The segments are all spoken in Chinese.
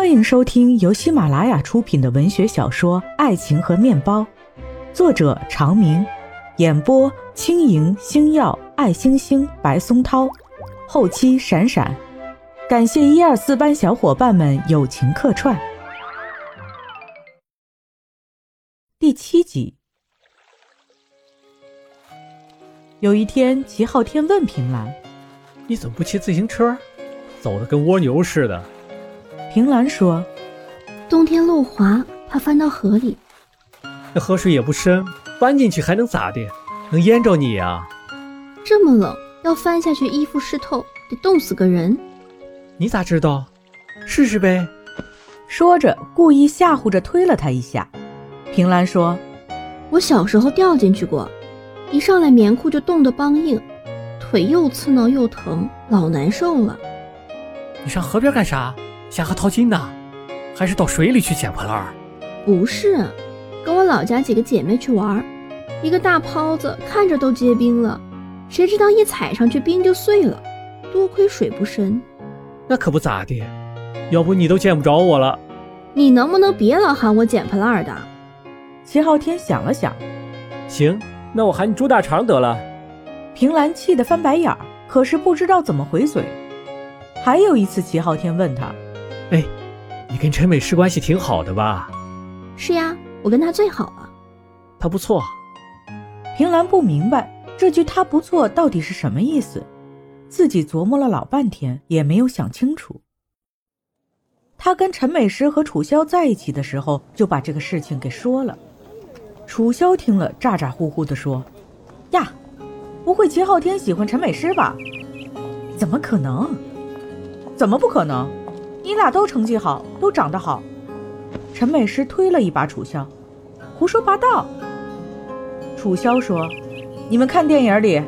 欢迎收听由喜马拉雅出品的文学小说《爱情和面包》，作者长明，演播轻盈、星耀、爱星星、白松涛，后期闪闪。感谢一二四班小伙伴们友情客串。第七集，有一天，齐昊天问平兰：“你怎么不骑自行车？走的跟蜗牛似的。”平兰说：“冬天路滑，怕翻到河里。那河水也不深，翻进去还能咋的？能淹着你呀？这么冷，要翻下去，衣服湿透，得冻死个人。你咋知道？试试呗。”说着，故意吓唬着推了他一下。平兰说：“我小时候掉进去过，一上来棉裤就冻得梆硬，腿又刺挠又疼，老难受了。你上河边干啥？”下河淘金呢，还是到水里去捡破烂？不是，跟我老家几个姐妹去玩，一个大泡子看着都结冰了，谁知道一踩上去冰就碎了，多亏水不深。那可不咋的，要不你都见不着我了。你能不能别老喊我捡破烂的？齐昊天想了想，行，那我喊你猪大肠得了。平兰气得翻白眼儿，可是不知道怎么回嘴。还有一次，齐昊天问他。哎，你跟陈美诗关系挺好的吧？是呀，我跟她最好了。她不错。平兰不明白这句“她不错”到底是什么意思，自己琢磨了老半天也没有想清楚。他跟陈美诗和楚萧在一起的时候就把这个事情给说了。楚萧听了，咋咋呼呼地说：“呀，不会秦昊天喜欢陈美诗吧？怎么可能？怎么不可能？”你俩都成绩好，都长得好。陈美诗推了一把楚萧，胡说八道。楚萧说：“你们看电影里，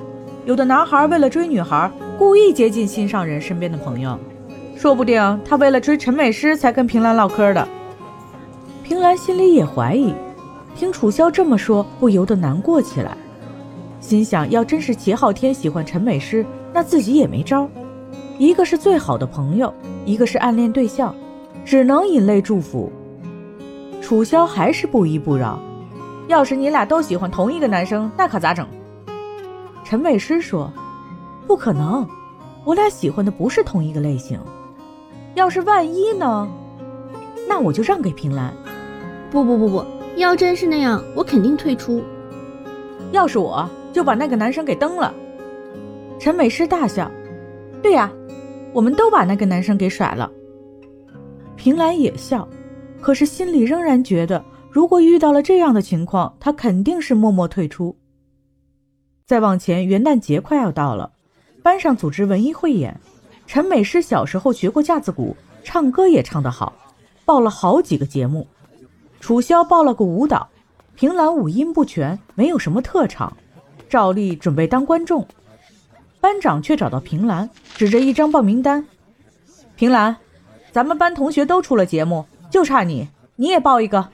有的男孩为了追女孩，故意接近心上人身边的朋友，说不定他为了追陈美诗才跟平兰唠嗑的。”平兰心里也怀疑，听楚萧这么说，不由得难过起来，心想：要真是齐昊天喜欢陈美诗，那自己也没招。一个是最好的朋友，一个是暗恋对象，只能引泪祝福。楚萧还是不依不饶。要是你俩都喜欢同一个男生，那可咋整？陈美诗说：“不可能，我俩喜欢的不是同一个类型。要是万一呢？那我就让给平兰。不不不不，要真是那样，我肯定退出。要是我就把那个男生给蹬了。”陈美诗大笑：“对呀。”我们都把那个男生给甩了，平兰也笑，可是心里仍然觉得，如果遇到了这样的情况，他肯定是默默退出。再往前，元旦节快要到了，班上组织文艺汇演，陈美诗小时候学过架子鼓，唱歌也唱得好，报了好几个节目。楚萧报了个舞蹈，平兰五音不全，没有什么特长，照例准备当观众。班长却找到平兰，指着一张报名单：“平兰，咱们班同学都出了节目，就差你，你也报一个。”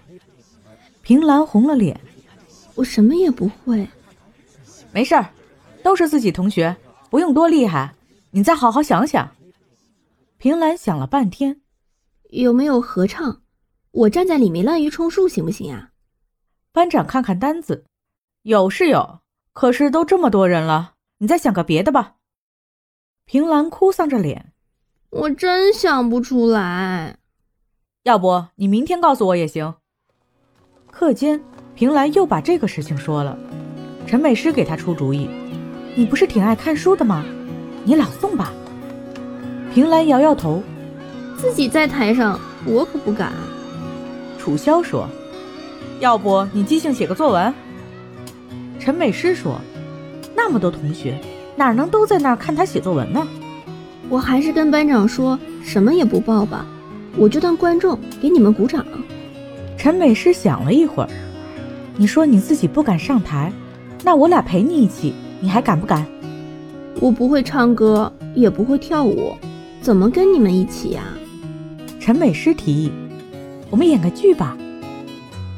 平兰红了脸：“我什么也不会。”“没事儿，都是自己同学，不用多厉害。你再好好想想。”平兰想了半天：“有没有合唱？我站在里面滥竽充数行不行啊？”班长看看单子：“有是有，可是都这么多人了。”你再想个别的吧。平兰哭丧着脸，我真想不出来。要不你明天告诉我也行。课间，平兰又把这个事情说了。陈美诗给她出主意：“你不是挺爱看书的吗？你朗诵吧。”平兰摇摇头：“自己在台上，我可不敢。”楚萧说：“要不你即兴写个作文。”陈美诗说。那么多同学，哪能都在那儿看他写作文呢？我还是跟班长说，什么也不报吧，我就当观众给你们鼓掌。陈美诗想了一会儿，你说你自己不敢上台，那我俩陪你一起，你还敢不敢？我不会唱歌，也不会跳舞，怎么跟你们一起呀？陈美诗提议，我们演个剧吧。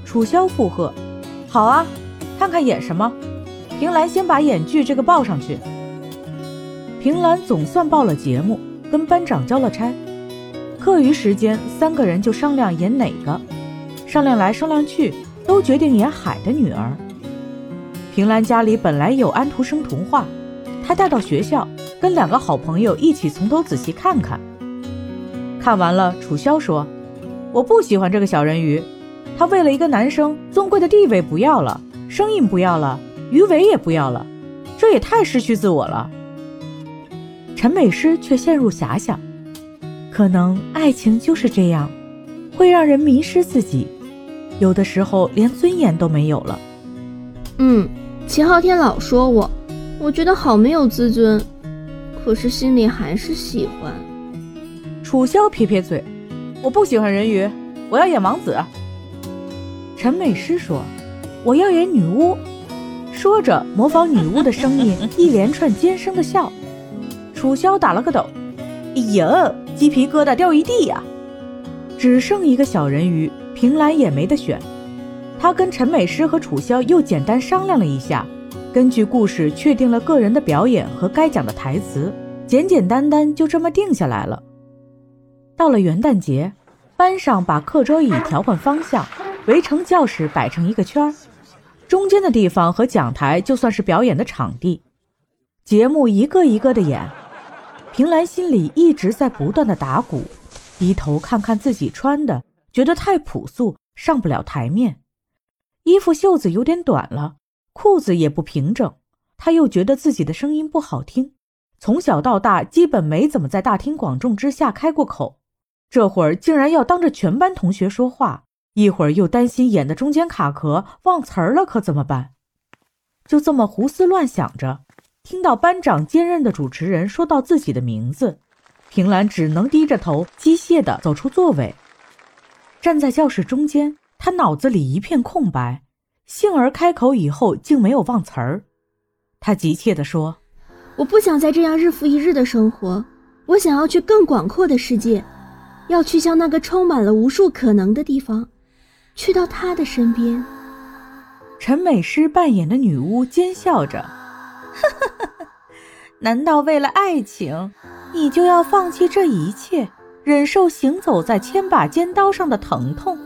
楚萧附和，好啊，看看演什么。平兰先把演剧这个报上去。平兰总算报了节目，跟班长交了差。课余时间，三个人就商量演哪个，商量来商量去，都决定演海的女儿。平兰家里本来有安徒生童话，她带到学校，跟两个好朋友一起从头仔细看看。看完了，楚萧说：“我不喜欢这个小人鱼，他为了一个男生尊贵的地位不要了，声音不要了，鱼尾也不要了，这也太失去自我了。”陈美诗却陷入遐想，可能爱情就是这样，会让人迷失自己，有的时候连尊严都没有了。嗯，秦昊天老说我，我觉得好没有自尊，可是心里还是喜欢。楚萧撇撇嘴，我不喜欢人鱼，我要演王子。陈美诗说，我要演女巫。说着，模仿女巫的声音，一连串尖声的笑。楚萧打了个抖，哎呀，鸡皮疙瘩掉一地呀！只剩一个小人鱼，平兰也没得选。他跟陈美诗和楚萧又简单商量了一下，根据故事确定了个人的表演和该讲的台词，简简单单就这么定下来了。到了元旦节，班上把课桌椅调换方向，围成教室摆成一个圈儿，中间的地方和讲台就算是表演的场地，节目一个一个的演。平兰心里一直在不断的打鼓，低头看看自己穿的，觉得太朴素，上不了台面。衣服袖子有点短了，裤子也不平整。他又觉得自己的声音不好听，从小到大基本没怎么在大庭广众之下开过口，这会儿竟然要当着全班同学说话，一会儿又担心演的中间卡壳忘词儿了，可怎么办？就这么胡思乱想着。听到班长兼任的主持人说到自己的名字，平兰只能低着头，机械地走出座位，站在教室中间。他脑子里一片空白，幸而开口以后竟没有忘词儿。他急切地说：“我不想再这样日复一日的生活，我想要去更广阔的世界，要去向那个充满了无数可能的地方，去到他的身边。”陈美诗扮演的女巫奸笑着。难道为了爱情，你就要放弃这一切，忍受行走在千把尖刀上的疼痛？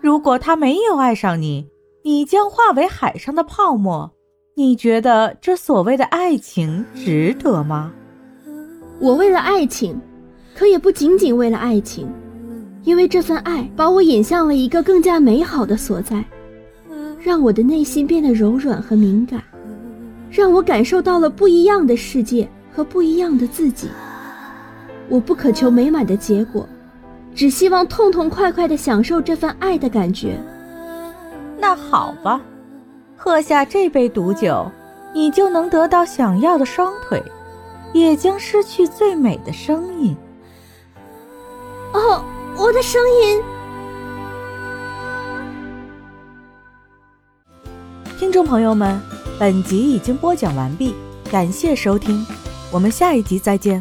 如果他没有爱上你，你将化为海上的泡沫。你觉得这所谓的爱情值得吗？我为了爱情，可也不仅仅为了爱情，因为这份爱把我引向了一个更加美好的所在，让我的内心变得柔软和敏感。让我感受到了不一样的世界和不一样的自己。我不渴求美满的结果，只希望痛痛快快地享受这份爱的感觉。那好吧，喝下这杯毒酒，你就能得到想要的双腿，也将失去最美的声音。哦，我的声音！听众朋友们。本集已经播讲完毕，感谢收听，我们下一集再见。